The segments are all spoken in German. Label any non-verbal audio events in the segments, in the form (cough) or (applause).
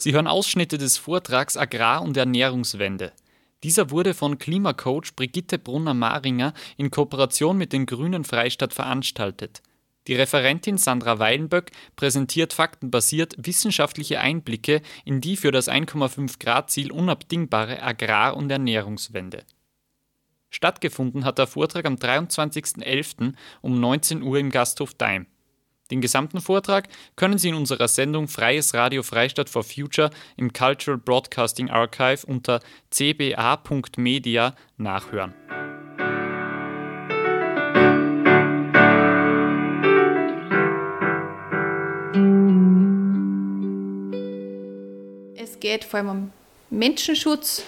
Sie hören Ausschnitte des Vortrags Agrar- und Ernährungswende. Dieser wurde von Klimacoach Brigitte Brunner-Maringer in Kooperation mit den Grünen Freistadt veranstaltet. Die Referentin Sandra Weilenböck präsentiert faktenbasiert wissenschaftliche Einblicke in die für das 1,5 Grad Ziel unabdingbare Agrar- und Ernährungswende. Stattgefunden hat der Vortrag am 23.11. um 19 Uhr im Gasthof Daim. Den gesamten Vortrag können Sie in unserer Sendung Freies Radio Freistadt for Future im Cultural Broadcasting Archive unter cba.media nachhören. Es geht vor allem um Menschenschutz,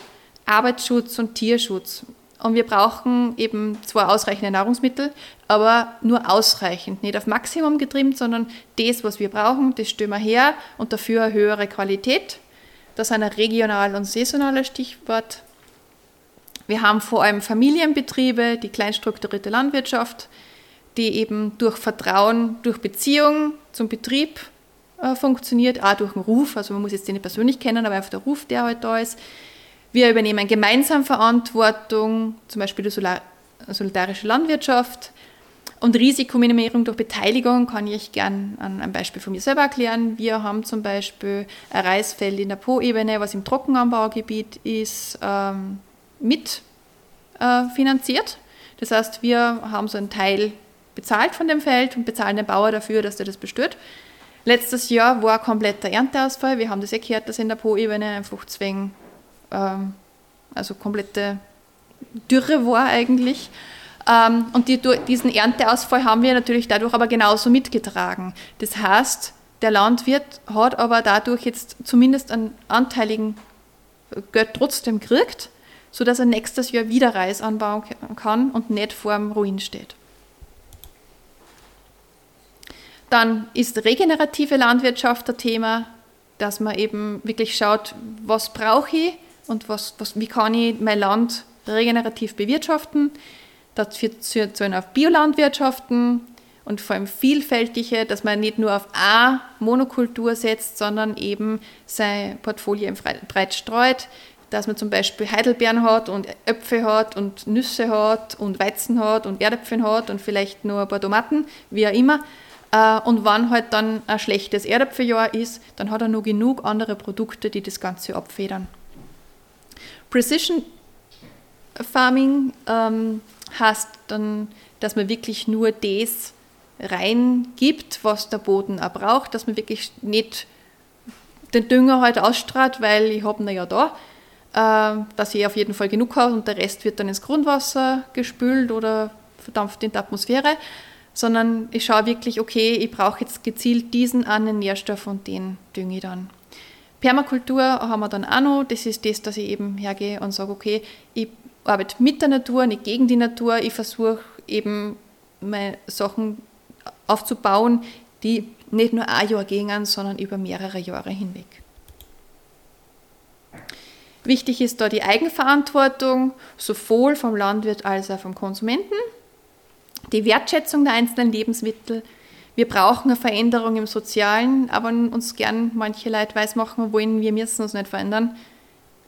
Arbeitsschutz und Tierschutz. Und wir brauchen eben zwar ausreichende Nahrungsmittel, aber nur ausreichend, nicht auf Maximum getrimmt, sondern das, was wir brauchen, das stellen wir her und dafür eine höhere Qualität. Das sind ein regional und saisonales Stichwort. Wir haben vor allem Familienbetriebe, die kleinstrukturierte Landwirtschaft, die eben durch Vertrauen, durch Beziehung zum Betrieb äh, funktioniert, auch durch den Ruf. Also man muss jetzt den nicht persönlich kennen, aber einfach der Ruf, der halt da ist. Wir übernehmen gemeinsam Verantwortung, zum Beispiel die solidarische Landwirtschaft. Und Risikominimierung durch Beteiligung kann ich gern an einem Beispiel von mir selber erklären. Wir haben zum Beispiel ein Reisfeld in der Po-Ebene, was im Trockenanbaugebiet ist, ähm, mit äh. Das heißt, wir haben so einen Teil bezahlt von dem Feld und bezahlen den Bauer dafür, dass er das bestört. Letztes Jahr war kompletter Ernteausfall. Wir haben das ja gehört, dass in der Po-Ebene einfach zwingen ähm, also komplette Dürre war eigentlich. Ähm, und die, diesen Ernteausfall haben wir natürlich dadurch aber genauso mitgetragen. Das heißt, der Landwirt hat aber dadurch jetzt zumindest einen anteiligen Geld trotzdem gekriegt, sodass er nächstes Jahr wieder Reis anbauen kann und nicht vor dem Ruin steht. Dann ist regenerative Landwirtschaft ein Thema, dass man eben wirklich schaut, was brauche ich, und was, was, wie kann ich mein Land regenerativ bewirtschaften. Dazu zählen auf Biolandwirtschaften und vor allem vielfältige, dass man nicht nur auf eine Monokultur setzt, sondern eben sein Portfolio breit streut, dass man zum Beispiel Heidelbeeren hat und Äpfel hat und Nüsse hat und Weizen hat und Erdäpfel hat und vielleicht nur ein paar Tomaten, wie auch immer. Äh, und wann halt dann ein schlechtes Erdäpfeljahr ist, dann hat er nur genug andere Produkte, die das Ganze abfedern. Precision Farming ähm, heißt dann, dass man wirklich nur das reingibt, was der Boden auch braucht, dass man wirklich nicht den Dünger halt ausstrahlt, weil ich habe ihn ja da, äh, dass ich auf jeden Fall genug habe und der Rest wird dann ins Grundwasser gespült oder verdampft in die Atmosphäre, sondern ich schaue wirklich, okay, ich brauche jetzt gezielt diesen einen Nährstoff und den dünge ich dann. Permakultur haben wir dann auch noch. Das ist das, dass ich eben hergehe und sage, okay, ich arbeite mit der Natur, nicht gegen die Natur. Ich versuche eben meine Sachen aufzubauen, die nicht nur ein Jahr gehen, sondern über mehrere Jahre hinweg. Wichtig ist da die Eigenverantwortung, sowohl vom Landwirt als auch vom Konsumenten, die Wertschätzung der einzelnen Lebensmittel, wir brauchen eine Veränderung im Sozialen, aber uns gern manche Leute weismachen wollen, wir müssen uns nicht verändern.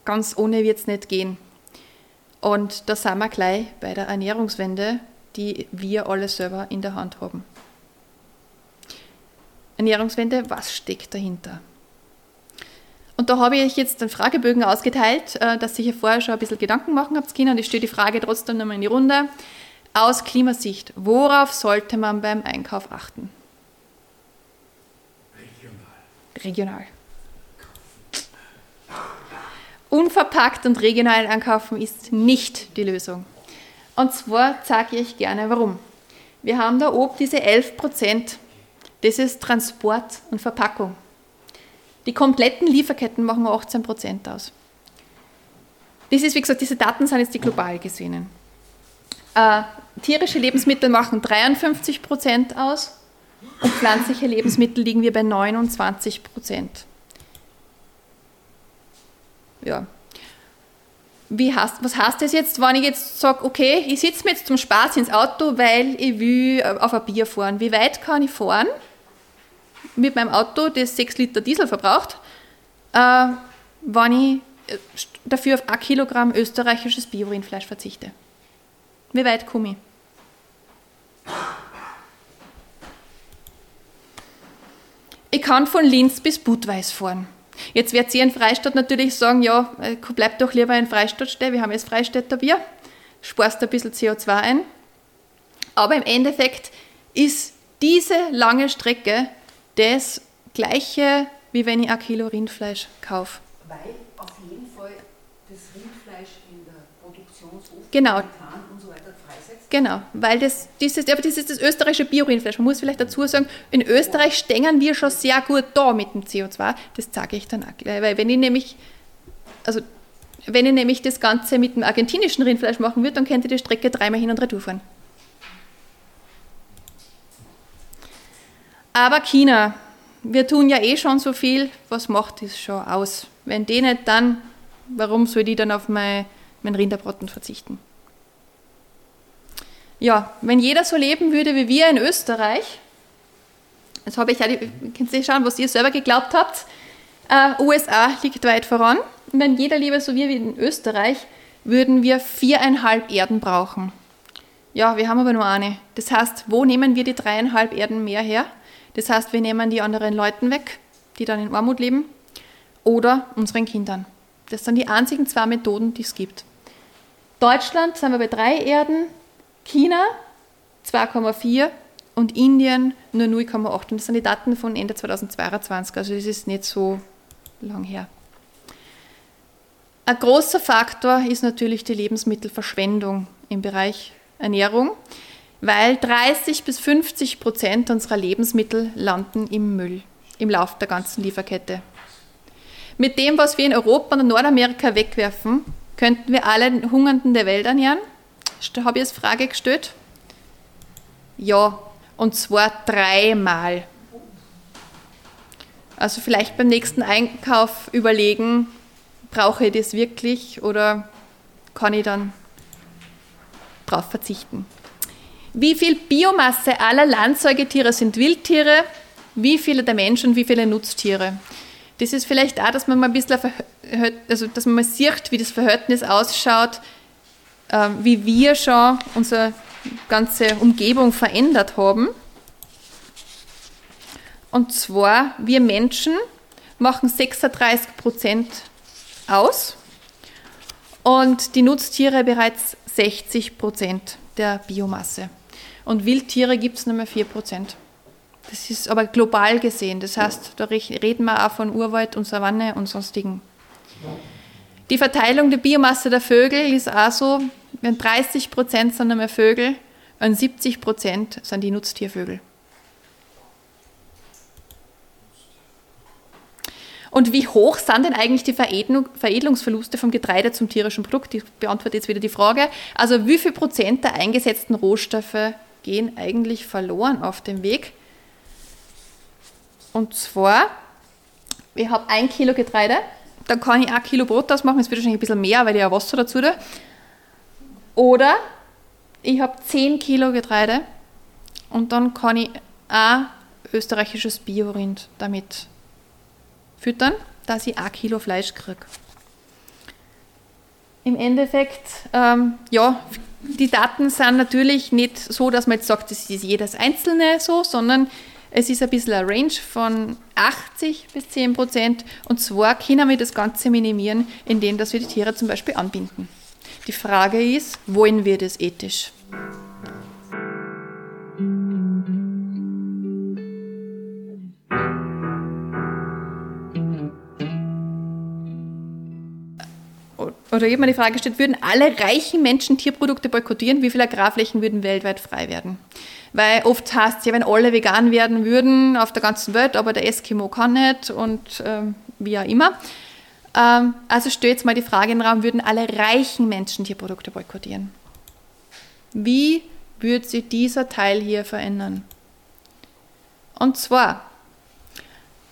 Ganz ohne wird es nicht gehen. Und da sind wir gleich bei der Ernährungswende, die wir alle selber in der Hand haben. Ernährungswende, was steckt dahinter? Und da habe ich jetzt einen Fragebögen ausgeteilt, äh, dass ihr vorher schon ein bisschen Gedanken machen habt können. Und ich stelle die Frage trotzdem nochmal in die Runde. Aus Klimasicht, worauf sollte man beim Einkauf achten? regional. Unverpackt und regional einkaufen ist nicht die Lösung. Und zwar zeige ich gerne warum. Wir haben da oben diese 11 Prozent. Das ist Transport und Verpackung. Die kompletten Lieferketten machen 18 Prozent aus. das ist, wie gesagt, diese Daten sind jetzt die global gesehenen. Äh, tierische Lebensmittel machen 53 Prozent aus und pflanzliche Lebensmittel liegen wir bei 29 Prozent. Ja. Heißt, was heißt das jetzt, wenn ich jetzt sage, okay, ich sitze mir jetzt zum Spaß ins Auto, weil ich will äh, auf ein Bier fahren. Wie weit kann ich fahren mit meinem Auto, das 6 Liter Diesel verbraucht, äh, wenn ich äh, dafür auf ein Kilogramm österreichisches Bio-Rindfleisch verzichte? Wie weit komme ich? Ich kann von Linz bis Budweis fahren. Jetzt wird sie in Freistadt natürlich sagen, ja, äh, bleib doch lieber in Freistadt stehen, wir haben jetzt Freistädter Bier, sparst ein bisschen CO2 ein. Aber im Endeffekt ist diese lange Strecke das gleiche, wie wenn ich ein Kilo Rindfleisch kaufe. Weil auf jeden Fall das Rindfleisch in der Produktionshof Genau. und so weiter freisetzt. Genau, weil das, dieses, aber das ist das österreichische Bio-Rindfleisch. Man muss vielleicht dazu sagen, in Österreich stehen wir schon sehr gut da mit dem CO2. Das sage ich dann auch gleich, weil wenn ich nämlich, also wenn ich nämlich das Ganze mit dem argentinischen Rindfleisch machen würde, dann könnte ich die Strecke dreimal hin und retour fahren. Aber China, wir tun ja eh schon so viel, was macht das schon aus? Wenn die nicht, dann, warum soll die dann auf mein, mein Rinderbraten verzichten? Ja, wenn jeder so leben würde wie wir in Österreich, jetzt habe ich ja, könnt ihr schauen, was ihr selber geglaubt habt, äh, USA liegt weit voran. Wenn jeder lebe so wie in Österreich, würden wir viereinhalb Erden brauchen. Ja, wir haben aber nur eine. Das heißt, wo nehmen wir die dreieinhalb Erden mehr her? Das heißt, wir nehmen die anderen Leuten weg, die dann in Armut leben, oder unseren Kindern. Das sind die einzigen zwei Methoden, die es gibt. Deutschland sind wir bei drei Erden, China 2,4 und Indien nur 0,8. Und das sind die Daten von Ende 2022, also das ist nicht so lang her. Ein großer Faktor ist natürlich die Lebensmittelverschwendung im Bereich Ernährung, weil 30 bis 50 Prozent unserer Lebensmittel landen im Müll im Lauf der ganzen Lieferkette. Mit dem, was wir in Europa und Nordamerika wegwerfen, könnten wir alle Hungernden der Welt ernähren. Habe ich als Frage gestellt. Ja, und zwar dreimal. Also vielleicht beim nächsten Einkauf überlegen, brauche ich das wirklich oder kann ich dann darauf verzichten. Wie viel Biomasse aller Landsäugetiere sind Wildtiere? Wie viele der Menschen und wie viele Nutztiere? Das ist vielleicht auch, dass man mal ein bisschen, also dass man mal sieht, wie das Verhältnis ausschaut, wie wir schon unsere ganze Umgebung verändert haben. Und zwar, wir Menschen machen 36 Prozent aus und die Nutztiere bereits 60 Prozent der Biomasse. Und Wildtiere gibt es nur mehr 4 Prozent. Das ist aber global gesehen. Das heißt, da re- reden wir auch von Urwald und Savanne und sonstigen. Die Verteilung der Biomasse der Vögel ist auch so, wenn 30 Prozent sind mehr Vögel und 70 Prozent sind die Nutztiervögel. Und wie hoch sind denn eigentlich die Veredelung, Veredelungsverluste vom Getreide zum tierischen Produkt? Ich beantworte jetzt wieder die Frage. Also wie viel Prozent der eingesetzten Rohstoffe gehen eigentlich verloren auf dem Weg? Und zwar, ich habe ein Kilo Getreide, dann kann ich ein Kilo Brot ausmachen, es wird wahrscheinlich ein bisschen mehr, weil ich ja Wasser dazu tue. Oder ich habe 10 Kilo Getreide und dann kann ich ein österreichisches Biorind damit füttern, dass ich ein Kilo Fleisch kriege. Im Endeffekt, ähm, ja, die Daten sind natürlich nicht so, dass man jetzt sagt, das ist jedes einzelne so, sondern es ist ein bisschen eine Range von 80 bis 10 Prozent. Und zwar können wir das Ganze minimieren, indem dass wir die Tiere zum Beispiel anbinden. Die Frage ist, wollen wir das ethisch? Oder mir die Frage gestellt, würden alle reichen Menschen Tierprodukte boykottieren? Wie viele Agrarflächen würden weltweit frei werden? Weil oft heißt es ja, wenn alle vegan werden würden auf der ganzen Welt, aber der Eskimo kann nicht und ähm, wie auch immer. Ähm, also stellt jetzt mal die Frage in den Raum, würden alle reichen Menschen Tierprodukte boykottieren? Wie würde sich dieser Teil hier verändern? Und zwar,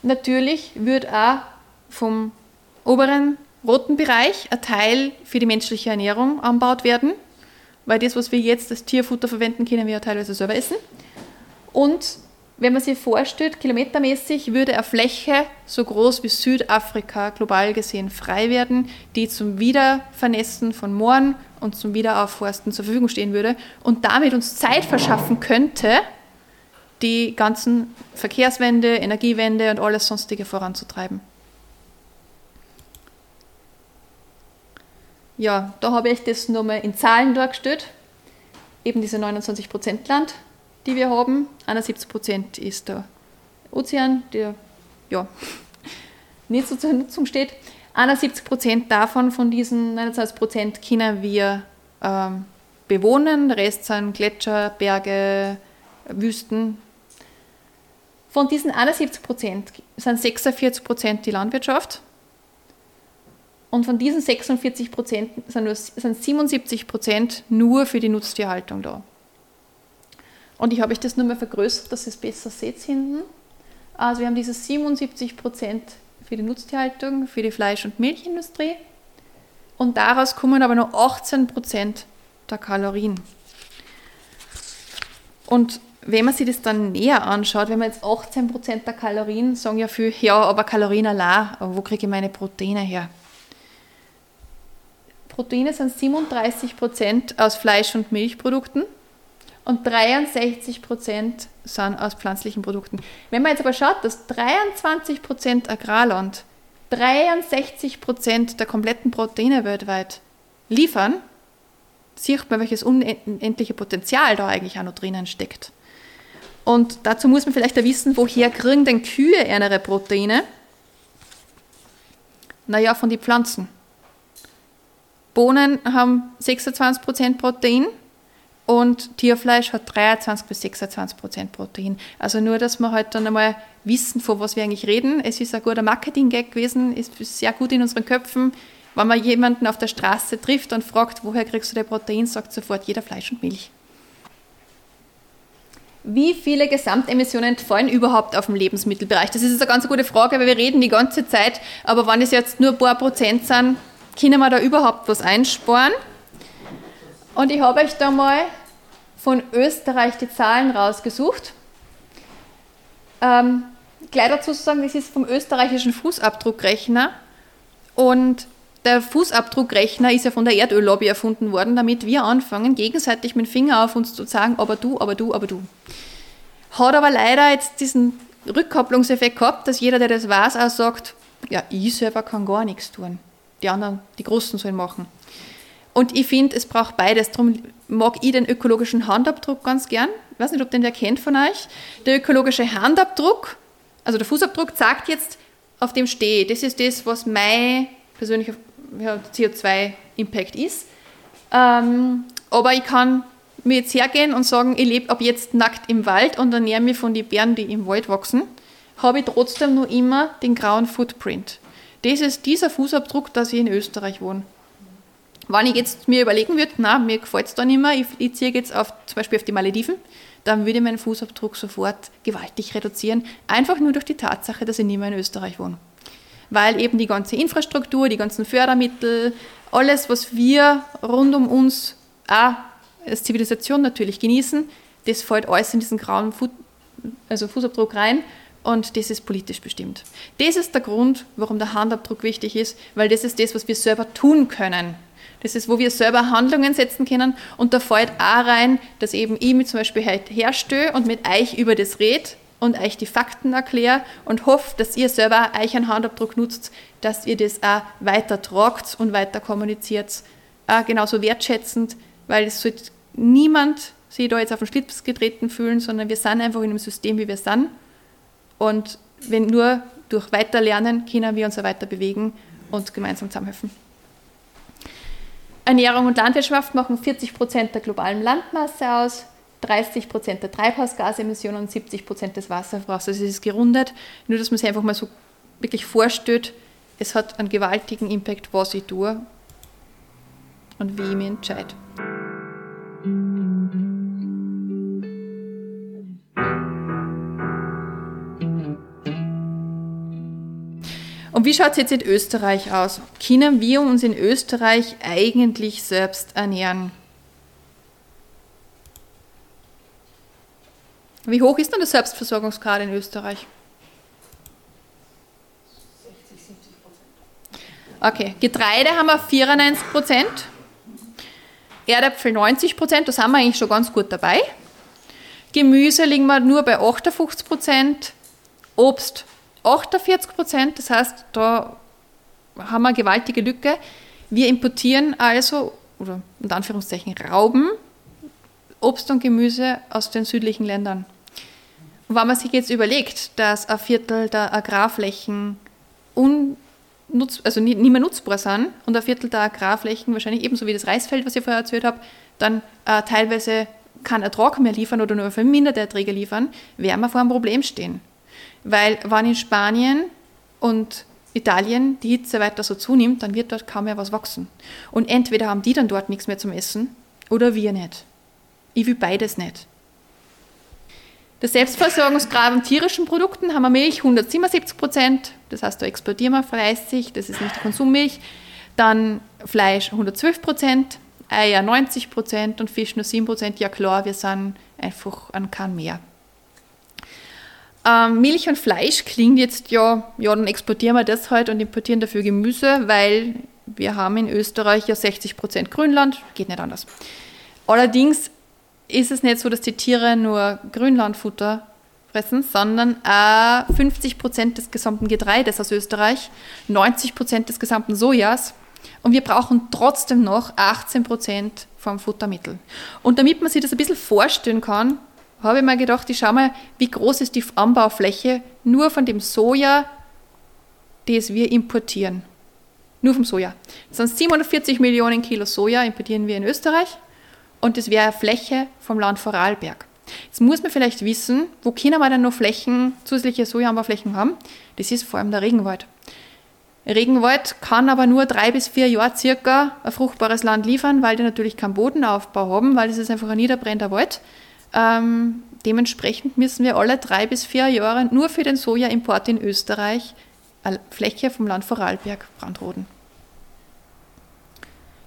natürlich würde auch vom oberen roten Bereich ein Teil für die menschliche Ernährung anbaut werden, weil das, was wir jetzt als Tierfutter verwenden, können wir ja teilweise selber essen. Und wenn man sich vorstellt, kilometermäßig würde eine Fläche so groß wie Südafrika global gesehen frei werden, die zum Wiedervernässen von Mooren und zum Wiederaufforsten zur Verfügung stehen würde und damit uns Zeit verschaffen könnte, die ganzen Verkehrswende, Energiewende und alles sonstige voranzutreiben. Ja, da habe ich das nochmal in Zahlen dargestellt. Eben diese 29% Land, die wir haben. 71% ist der Ozean, der ja, (laughs) nicht so zur Nutzung steht. 71% davon, von diesen 29% können wir ähm, bewohnen. Der Rest sind Gletscher, Berge, Wüsten. Von diesen 71% sind 46% die Landwirtschaft. Und von diesen 46 sind, sind 77% nur für die Nutztierhaltung da. Und ich habe euch das nur mal vergrößert, dass ihr es besser seht hinten. Also wir haben diese 77% für die Nutztierhaltung, für die Fleisch- und Milchindustrie. Und daraus kommen aber nur 18% der Kalorien. Und wenn man sich das dann näher anschaut, wenn man jetzt 18% der Kalorien, sagen ja viele, ja, aber Kalorien allein, aber wo kriege ich meine Proteine her? Proteine sind 37% aus Fleisch- und Milchprodukten und 63 Prozent sind aus pflanzlichen Produkten. Wenn man jetzt aber schaut, dass 23 Prozent Agrarland 63 Prozent der kompletten Proteine weltweit liefern, sieht man, welches unendliche Potenzial da eigentlich auch noch drinnen steckt. Und dazu muss man vielleicht auch wissen, woher kriegen denn Kühe ihre Proteine? Naja, von den Pflanzen. Bohnen haben 26% Protein, und Tierfleisch hat 23 bis 26 Prozent Protein. Also nur, dass wir halt dann einmal wissen, von was wir eigentlich reden. Es ist ein guter Marketing-Gag gewesen, ist sehr gut in unseren Köpfen. Wenn man jemanden auf der Straße trifft und fragt, woher kriegst du dein Protein, sagt sofort jeder Fleisch und Milch. Wie viele Gesamtemissionen fallen überhaupt auf dem Lebensmittelbereich? Das ist eine ganz gute Frage, weil wir reden die ganze Zeit, aber wenn es jetzt nur ein paar Prozent sind, können wir da überhaupt was einsparen? Und ich habe euch da mal von Österreich die Zahlen rausgesucht. Ähm, gleich dazu zu sagen, das ist vom österreichischen Fußabdruckrechner. Und der Fußabdruckrechner ist ja von der Erdöllobby erfunden worden, damit wir anfangen, gegenseitig mit dem Finger auf uns zu sagen, aber du, aber du, aber du. Hat aber leider jetzt diesen Rückkopplungseffekt gehabt, dass jeder, der das weiß, auch sagt, ja, ich selber kann gar nichts tun. Die anderen, die Großen sollen machen. Und ich finde, es braucht beides. Darum mag ich den ökologischen Handabdruck ganz gern. Ich weiß nicht, ob den wer kennt von euch. Der ökologische Handabdruck, also der Fußabdruck, sagt jetzt, auf dem stehe Das ist das, was mein persönlicher ja, CO2-Impact ist. Ähm, aber ich kann mir jetzt hergehen und sagen, ich lebe ab jetzt nackt im Wald und ernähre mich von den Bären, die im Wald wachsen, habe ich trotzdem nur immer den grauen Footprint. Das ist dieser Fußabdruck, dass ich in Österreich wohne. Wenn ich jetzt mir überlegen würde, na, mir gefällt es da nicht mehr, ich, ich ziehe jetzt auf, zum Beispiel auf die Malediven, dann würde ich meinen Fußabdruck sofort gewaltig reduzieren, einfach nur durch die Tatsache, dass ich nicht mehr in Österreich wohne. Weil eben die ganze Infrastruktur, die ganzen Fördermittel, alles, was wir rund um uns auch als Zivilisation natürlich genießen, das fällt alles in diesen grauen Fu also Fußabdruck rein und das ist politisch bestimmt. Das ist der Grund, warum der Handabdruck wichtig ist, weil das ist das, was wir selber tun können das ist, wo wir selber Handlungen setzen können. Und da fällt auch rein, dass eben ich mich zum Beispiel heute herstelle und mit euch über das red und euch die Fakten erkläre und hoffe, dass ihr selber euch einen Handabdruck nutzt, dass ihr das auch weiter tragt und weiter kommuniziert. Auch genauso wertschätzend, weil es sollte niemand sich da jetzt auf den Schlitz getreten fühlen, sondern wir sind einfach in einem System, wie wir sind. Und wenn nur durch Weiterlernen können wir uns auch weiter bewegen und gemeinsam zusammenhelfen. Ernährung und Landwirtschaft machen 40 Prozent der globalen Landmasse aus, 30 Prozent der Treibhausgasemissionen und 70 Prozent des Wasserverbrauchs. Also es ist gerundet, nur dass man sich einfach mal so wirklich vorstellt, es hat einen gewaltigen Impact, was ich tue und wie ich mich entscheide. Und wie schaut es jetzt in Österreich aus? Können wir uns in Österreich eigentlich selbst ernähren? Wie hoch ist denn der Selbstversorgungsgrad in Österreich? 60, 70 Prozent. Okay, Getreide haben wir 94 Prozent, Erdäpfel 90 Prozent, da sind wir eigentlich schon ganz gut dabei. Gemüse liegen wir nur bei 58 Prozent, Obst 48 Prozent, das heißt, da haben wir eine gewaltige Lücke. Wir importieren also, oder in Anführungszeichen Rauben, Obst und Gemüse aus den südlichen Ländern. Und wenn man sich jetzt überlegt, dass ein Viertel der Agrarflächen unnutz, also nicht mehr nutzbar sind und ein Viertel der Agrarflächen wahrscheinlich ebenso wie das Reisfeld, was ich vorher erzählt habe, dann äh, teilweise keinen Ertrag mehr liefern oder nur verminderte Erträge liefern, werden wir vor einem Problem stehen. Weil wenn in Spanien und Italien die Hitze weiter so zunimmt, dann wird dort kaum mehr was wachsen. Und entweder haben die dann dort nichts mehr zum Essen oder wir nicht. Ich will beides nicht. Der Selbstversorgungsgrad an tierischen Produkten haben wir Milch 177 Prozent, das heißt, da exportieren wir fleißig, das ist nicht Konsummilch. Dann Fleisch 112 Prozent, Eier 90 Prozent und Fisch nur 7 Prozent. Ja klar, wir sind einfach an kein mehr. Ähm, Milch und Fleisch klingt jetzt ja, ja, dann exportieren wir das halt und importieren dafür Gemüse, weil wir haben in Österreich ja 60 Prozent Grünland, geht nicht anders. Allerdings ist es nicht so, dass die Tiere nur Grünlandfutter fressen, sondern auch 50 Prozent des gesamten Getreides aus Österreich, 90 Prozent des gesamten Sojas und wir brauchen trotzdem noch 18 Prozent vom Futtermittel. Und damit man sich das ein bisschen vorstellen kann, habe ich mir gedacht, ich schaue mal, wie groß ist die Anbaufläche nur von dem Soja, das wir importieren. Nur vom Soja. Das sind 740 Millionen Kilo Soja importieren wir in Österreich und das wäre eine Fläche vom Land Vorarlberg. Jetzt muss man vielleicht wissen, wo können wir denn noch Flächen, zusätzliche Sojaanbauflächen haben? Das ist vor allem der Regenwald. Regenwald kann aber nur drei bis vier Jahre circa ein fruchtbares Land liefern, weil die natürlich keinen Bodenaufbau haben, weil das ist einfach ein niederbrennender Wald. Ähm, dementsprechend müssen wir alle drei bis vier Jahre nur für den Sojaimport in Österreich Fläche vom Land Vorarlberg brandroden.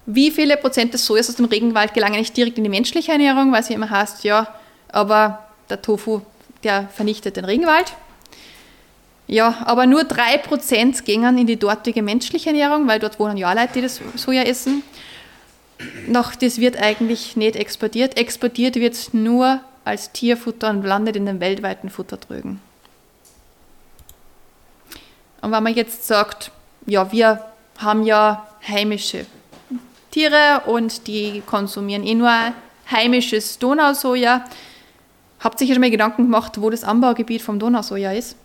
Wie viele Prozent des Sojas aus dem Regenwald gelangen nicht direkt in die menschliche Ernährung, weil sie immer heißt, ja, aber der Tofu, der vernichtet den Regenwald. Ja, aber nur 3% gehen in die dortige menschliche Ernährung, weil dort wohnen ja Leute, die das Soja essen. Noch, das wird eigentlich nicht exportiert. Exportiert wird es nur als Tierfutter und landet in den weltweiten Futtertrögen. Und wenn man jetzt sagt, ja, wir haben ja heimische Tiere und die konsumieren eh nur heimisches Donausoja, habt ihr euch schon mal Gedanken gemacht, wo das Anbaugebiet vom Donausoja ist?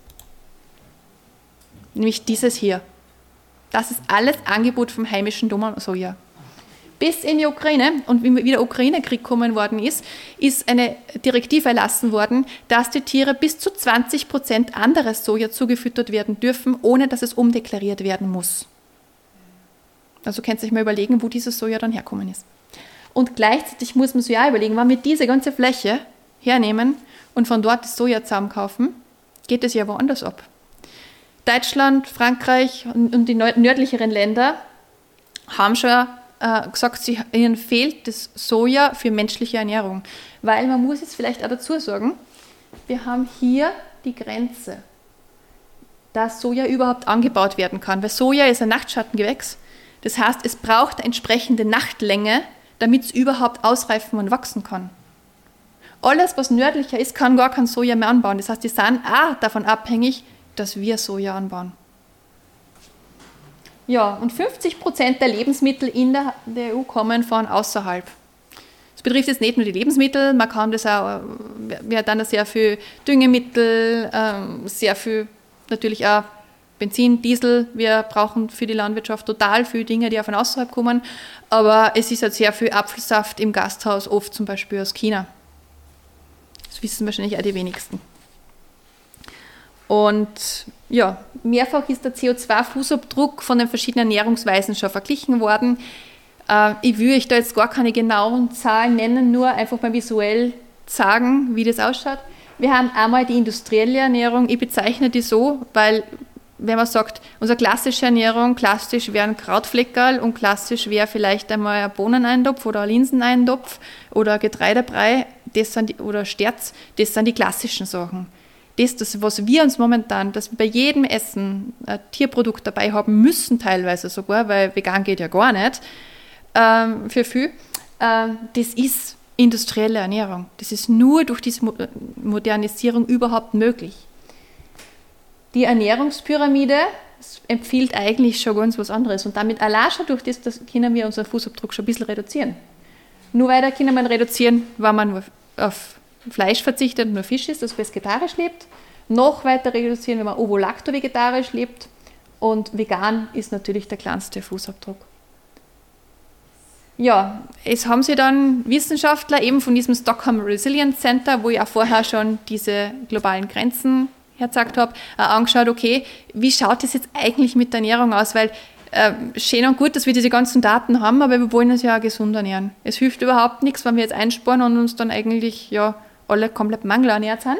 Nämlich dieses hier. Das ist alles Angebot vom heimischen Donausoja bis in die Ukraine und wie der Ukraine-Krieg kommen worden ist, ist eine Direktive erlassen worden, dass die Tiere bis zu 20 Prozent anderes Soja zugefüttert werden dürfen, ohne dass es umdeklariert werden muss. Also könnt ihr euch mal überlegen, wo dieses Soja dann herkommen ist. Und gleichzeitig muss man sich ja überlegen, wenn wir diese ganze Fläche hernehmen und von dort das Soja zusammenkaufen, geht es ja woanders ab. Deutschland, Frankreich und die nördlicheren Länder haben schon äh, gesagt, sie, ihnen fehlt das Soja für menschliche Ernährung. Weil man muss jetzt vielleicht auch dazu sagen, wir haben hier die Grenze, dass Soja überhaupt angebaut werden kann. Weil Soja ist ein Nachtschattengewächs. Das heißt, es braucht entsprechende Nachtlänge, damit es überhaupt ausreifen und wachsen kann. Alles, was nördlicher ist, kann gar kein Soja mehr anbauen. Das heißt, die sind auch davon abhängig, dass wir Soja anbauen. Ja, und 50 Prozent der Lebensmittel in der, der EU kommen von außerhalb. Das betrifft jetzt nicht nur die Lebensmittel, man kann das auch, wir haben dann sehr viel Düngemittel, ähm, sehr viel natürlich auch Benzin, Diesel. Wir brauchen für die Landwirtschaft total viele Dinge, die auch von außerhalb kommen. Aber es ist halt sehr viel Apfelsaft im Gasthaus, oft zum Beispiel aus China. Das wissen wahrscheinlich auch die wenigsten. Und ja, mehrfach ist der CO2-Fußabdruck von den verschiedenen Ernährungsweisen schon verglichen worden. Äh, ich will euch da jetzt gar keine genauen Zahlen nennen, nur einfach mal visuell sagen, wie das ausschaut. Wir haben einmal die industrielle Ernährung. Ich bezeichne die so, weil wenn man sagt, unsere klassische Ernährung, klassisch wären Krautfleckerl und klassisch wäre vielleicht einmal ein Bohneneintopf oder ein Linseneintopf oder ein Getreidebrei das sind die, oder Sterz, das sind die klassischen Sachen. Das, das, was wir uns momentan, dass wir bei jedem Essen ein Tierprodukt dabei haben müssen, teilweise sogar, weil vegan geht ja gar nicht, ähm, für viel, äh, das ist industrielle Ernährung. Das ist nur durch diese Modernisierung überhaupt möglich. Die Ernährungspyramide empfiehlt eigentlich schon ganz was anderes. Und damit allein schon durch das, das können wir unseren Fußabdruck schon ein bisschen reduzieren. Nur weiter können wir reduzieren, wenn man auf Fleisch verzichtet und nur Fisch isst, also vegetarisch lebt. Noch weiter reduzieren, wenn man ovo-lacto-vegetarisch lebt. Und vegan ist natürlich der kleinste Fußabdruck. Ja, es haben sich dann Wissenschaftler eben von diesem Stockholm Resilience Center, wo ich auch vorher schon diese globalen Grenzen hergezeigt habe, angeschaut, okay, wie schaut es jetzt eigentlich mit der Ernährung aus? Weil äh, schön und gut, dass wir diese ganzen Daten haben, aber wir wollen uns ja auch gesund ernähren. Es hilft überhaupt nichts, wenn wir jetzt einsparen und uns dann eigentlich ja alle komplett mangelernährt sind.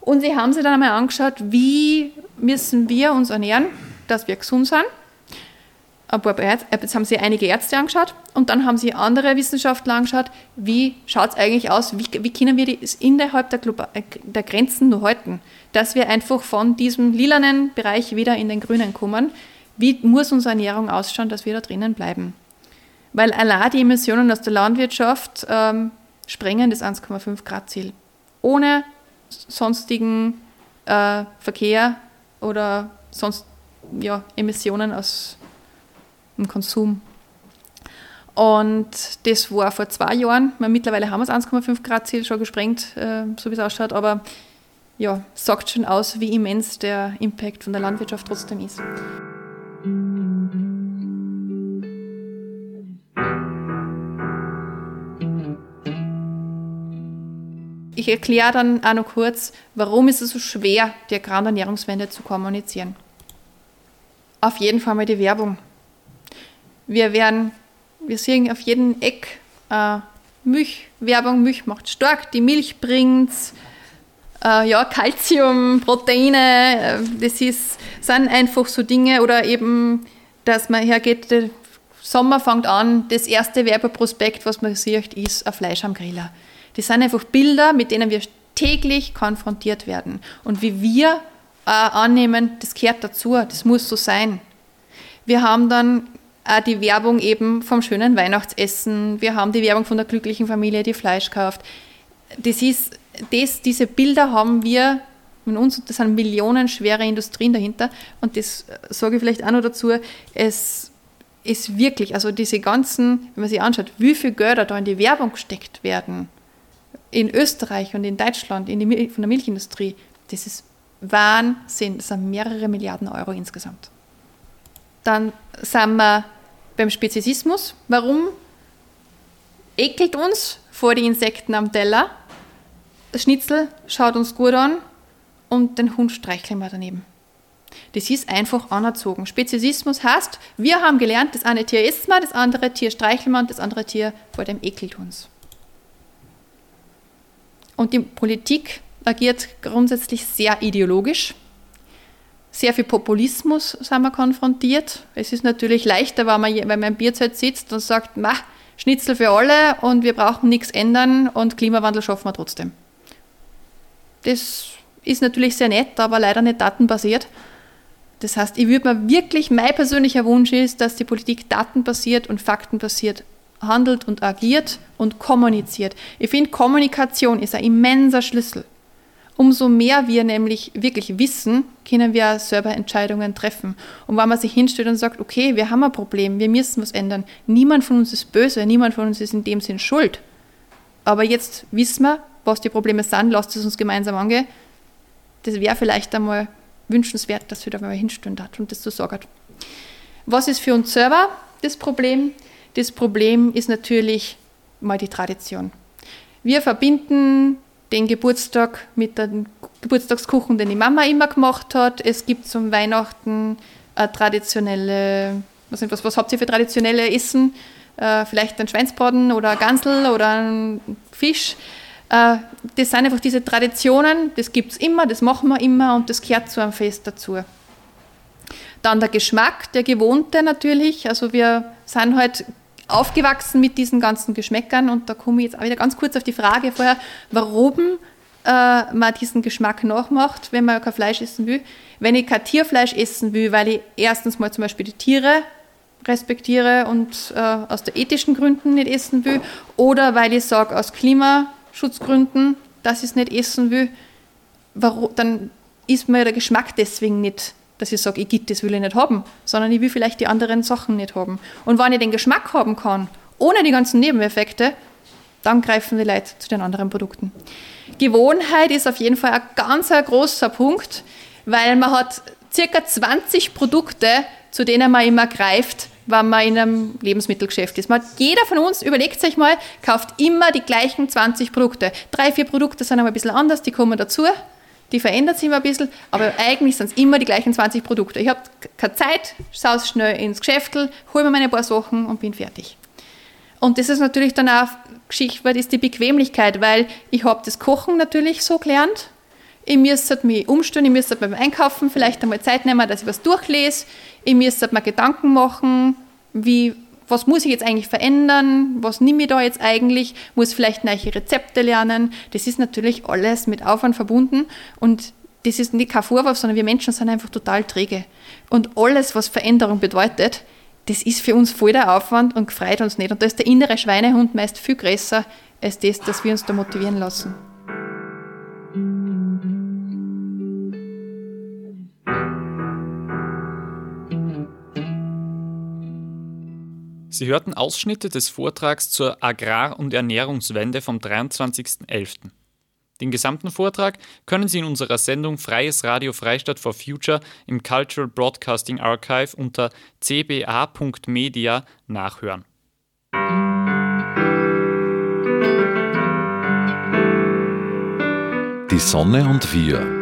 Und sie haben sich dann einmal angeschaut, wie müssen wir uns ernähren, dass wir gesund sind. Äh, jetzt haben sie einige Ärzte angeschaut und dann haben sie andere Wissenschaftler angeschaut, wie schaut es eigentlich aus, wie, wie können wir das innerhalb der, äh, der Grenzen nur halten, dass wir einfach von diesem lilanen Bereich wieder in den grünen kommen. Wie muss unsere Ernährung ausschauen, dass wir da drinnen bleiben? Weil allein die Emissionen aus der Landwirtschaft ähm, sprengen das 1,5 Grad Ziel. Ohne sonstigen äh, Verkehr oder sonst ja, Emissionen aus dem Konsum. Und das war vor zwei Jahren. Mittlerweile haben wir das 1,5 Grad Ziel schon gesprengt, äh, so wie es ausschaut. Aber ja, sagt schon aus, wie immens der Impact von der Landwirtschaft trotzdem ist. Ich erkläre dann auch noch kurz, warum ist es so schwer, die Agrarernährungswende zu kommunizieren. Auf jeden Fall mal die Werbung. Wir werden, wir sehen auf jedem Eck äh, Milchwerbung, Milch macht stark, die Milch bringt äh, ja, Kalzium, Proteine, äh, das ist, sind einfach so Dinge oder eben, dass man hergeht, der Sommer fängt an, das erste Werbeprospekt, was man sieht, ist ein Fleisch am Griller. Das sind einfach Bilder, mit denen wir täglich konfrontiert werden. Und wie wir äh, annehmen, das gehört dazu, das muss so sein. Wir haben dann auch die Werbung eben vom schönen Weihnachtsessen, wir haben die Werbung von der glücklichen Familie, die Fleisch kauft. Das ist, das, diese Bilder haben wir in uns, das sind millionenschwere Industrien dahinter. Und das äh, sage ich vielleicht auch noch dazu, es ist wirklich, also diese ganzen, wenn man sich anschaut, wie viel Gelder da in die Werbung gesteckt werden, in Österreich und in Deutschland in die, von der Milchindustrie, das ist Wahnsinn. Das sind mehrere Milliarden Euro insgesamt. Dann sind wir beim Speziesismus. Warum ekelt uns vor die Insekten am Teller? Das Schnitzel schaut uns gut an und den Hund streicheln wir daneben. Das ist einfach anerzogen. Speziesismus heißt, wir haben gelernt, das eine Tier isst man, das andere Tier streicheln wir und das andere Tier vor dem ekelt uns. Und die Politik agiert grundsätzlich sehr ideologisch. Sehr viel Populismus sind wir konfrontiert. Es ist natürlich leichter, wenn man, wenn man im Bierzelt sitzt und sagt, Ma, Schnitzel für alle und wir brauchen nichts ändern und Klimawandel schaffen wir trotzdem. Das ist natürlich sehr nett, aber leider nicht datenbasiert. Das heißt, ich würde mir wirklich, mein persönlicher Wunsch ist, dass die Politik datenbasiert und faktenbasiert handelt und agiert und kommuniziert. Ich finde, Kommunikation ist ein immenser Schlüssel. Umso mehr wir nämlich wirklich wissen, können wir selber Entscheidungen treffen. Und wenn man sich hinstellt und sagt, okay, wir haben ein Problem, wir müssen was ändern. Niemand von uns ist böse, niemand von uns ist in dem Sinn schuld. Aber jetzt wissen wir, was die Probleme sind, lasst es uns gemeinsam angehen. Das wäre vielleicht einmal wünschenswert, dass wir da mal hinstellen und das so sagen. Was ist für uns selber das Problem? Das Problem ist natürlich mal die Tradition. Wir verbinden den Geburtstag mit dem Geburtstagskuchen, den die Mama immer gemacht hat. Es gibt zum Weihnachten traditionelle, was, was, was habt ihr für traditionelle Essen? Äh, vielleicht ein Schweinsbraten oder ein Gansel oder ein Fisch. Äh, das sind einfach diese Traditionen, das gibt es immer, das machen wir immer und das gehört zu einem Fest dazu. Dann der Geschmack, der gewohnte natürlich. Also wir sind halt aufgewachsen mit diesen ganzen Geschmäckern und da komme ich jetzt auch wieder ganz kurz auf die Frage vorher, warum äh, man diesen Geschmack nachmacht, wenn man kein Fleisch essen will. Wenn ich kein Tierfleisch essen will, weil ich erstens mal zum Beispiel die Tiere respektiere und äh, aus der ethischen Gründen nicht essen will oder weil ich sage aus Klimaschutzgründen, dass ich es nicht essen will, warum, dann ist mir der Geschmack deswegen nicht dass ich sage, ich gibt das will ich nicht haben, sondern ich will vielleicht die anderen Sachen nicht haben. Und wenn ich den Geschmack haben kann, ohne die ganzen Nebeneffekte, dann greifen die Leute zu den anderen Produkten. Gewohnheit ist auf jeden Fall ein ganz ein großer Punkt, weil man hat circa 20 Produkte, zu denen man immer greift, wenn man in einem Lebensmittelgeschäft ist. Man, jeder von uns, überlegt sich mal, kauft immer die gleichen 20 Produkte. Drei, vier Produkte sind aber ein bisschen anders, die kommen dazu die verändert sich immer ein bisschen, aber eigentlich sind es immer die gleichen 20 Produkte. Ich habe keine Zeit, saus schnell ins Geschäft, hole mir meine paar Sachen und bin fertig. Und das ist natürlich dann auch Geschichte, ist die Bequemlichkeit, weil ich habe das Kochen natürlich so gelernt. Ich müsste mich umstellen, ich müsste beim Einkaufen vielleicht einmal Zeit nehmen, dass ich was durchlese. Ich müsste mir Gedanken machen, wie was muss ich jetzt eigentlich verändern, was nehme ich da jetzt eigentlich, muss vielleicht neue Rezepte lernen. Das ist natürlich alles mit Aufwand verbunden und das ist nicht kein Vorwurf, sondern wir Menschen sind einfach total träge. Und alles, was Veränderung bedeutet, das ist für uns voll der Aufwand und freut uns nicht. Und da ist der innere Schweinehund meist viel größer als das, dass wir uns da motivieren lassen. Sie hörten Ausschnitte des Vortrags zur Agrar- und Ernährungswende vom 23.11. Den gesamten Vortrag können Sie in unserer Sendung Freies Radio Freistadt for Future im Cultural Broadcasting Archive unter cba.media nachhören. Die Sonne und wir